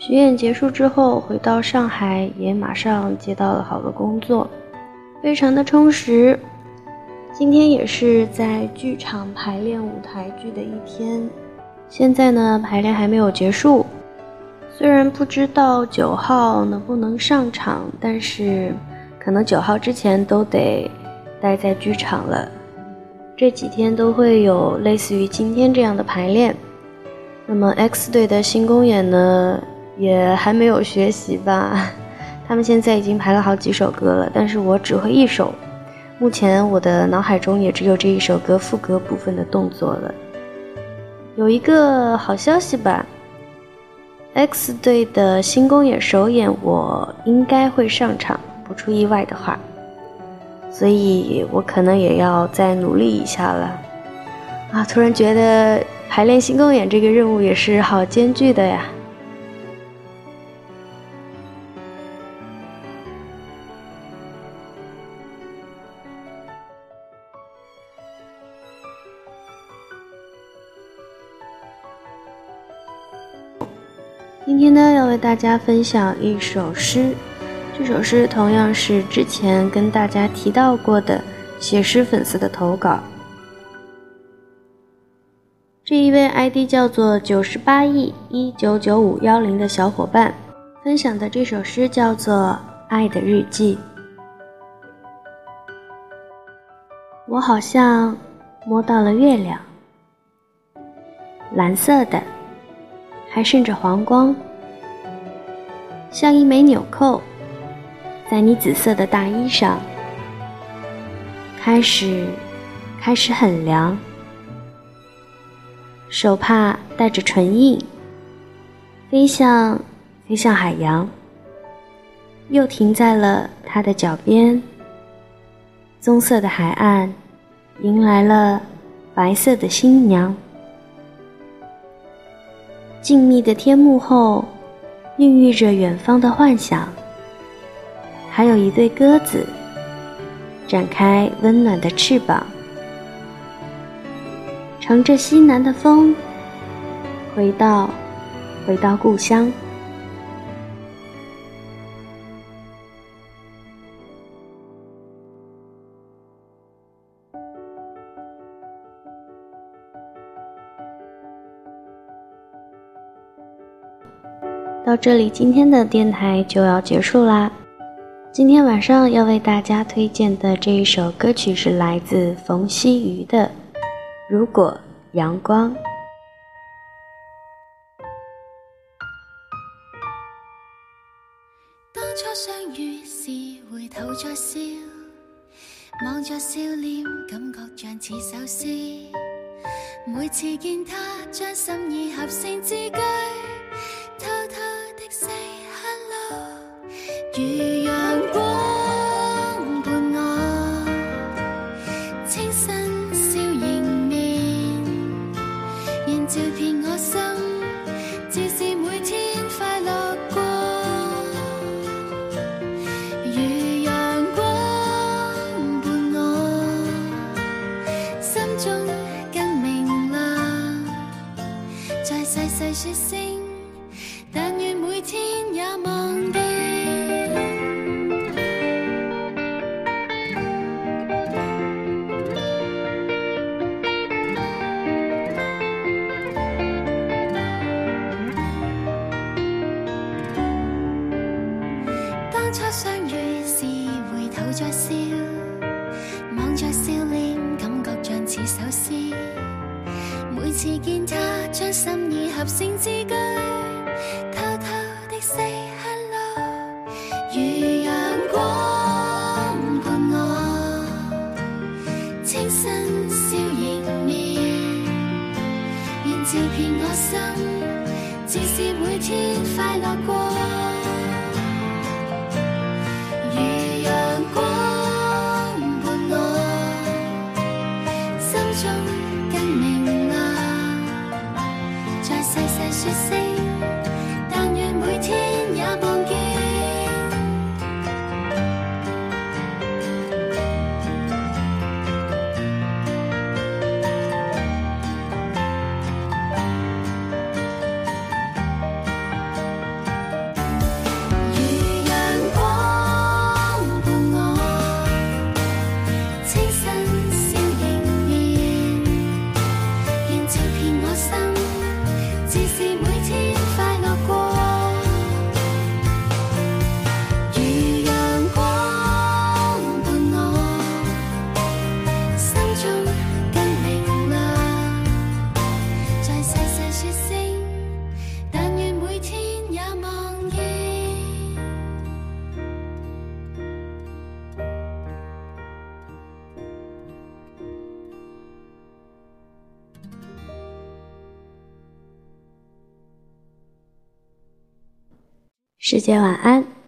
巡演结束之后，回到上海，也马上接到了好多工作，非常的充实。今天也是在剧场排练舞台剧的一天，现在呢排练还没有结束，虽然不知道九号能不能上场，但是可能九号之前都得待在剧场了。这几天都会有类似于今天这样的排练。那么 X 队的新公演呢？也还没有学习吧，他们现在已经排了好几首歌了，但是我只会一首。目前我的脑海中也只有这一首歌副歌部分的动作了。有一个好消息吧，X 队的新公演首演我应该会上场，不出意外的话，所以我可能也要再努力一下了。啊，突然觉得排练新公演这个任务也是好艰巨的呀。今天呢，要为大家分享一首诗。这首诗同样是之前跟大家提到过的写诗粉丝的投稿。这一位 ID 叫做九十八亿一九九五幺零的小伙伴分享的这首诗叫做《爱的日记》。我好像摸到了月亮，蓝色的。还渗着黄光，像一枚纽扣，在你紫色的大衣上。开始，开始很凉，手帕带着唇印，飞向，飞向海洋，又停在了他的脚边。棕色的海岸，迎来了白色的新娘。静谧的天幕后，孕育着远方的幻想。还有一对鸽子，展开温暖的翅膀，乘着西南的风，回到，回到故乡。到这里，今天的电台就要结束啦。今天晚上要为大家推荐的这一首歌曲是来自冯曦妤的《如果阳光》。当初相遇时，回头再笑，望着笑脸，感觉像似首诗。每次见他，将心意合成字句。初相遇时，回头再笑，望着笑脸，感觉像似首诗。每次见他，将心意合成字句，偷偷的 say hello。如阳光伴我，清新笑迎面，仍照遍我心，自是每天快乐过。世界晚安。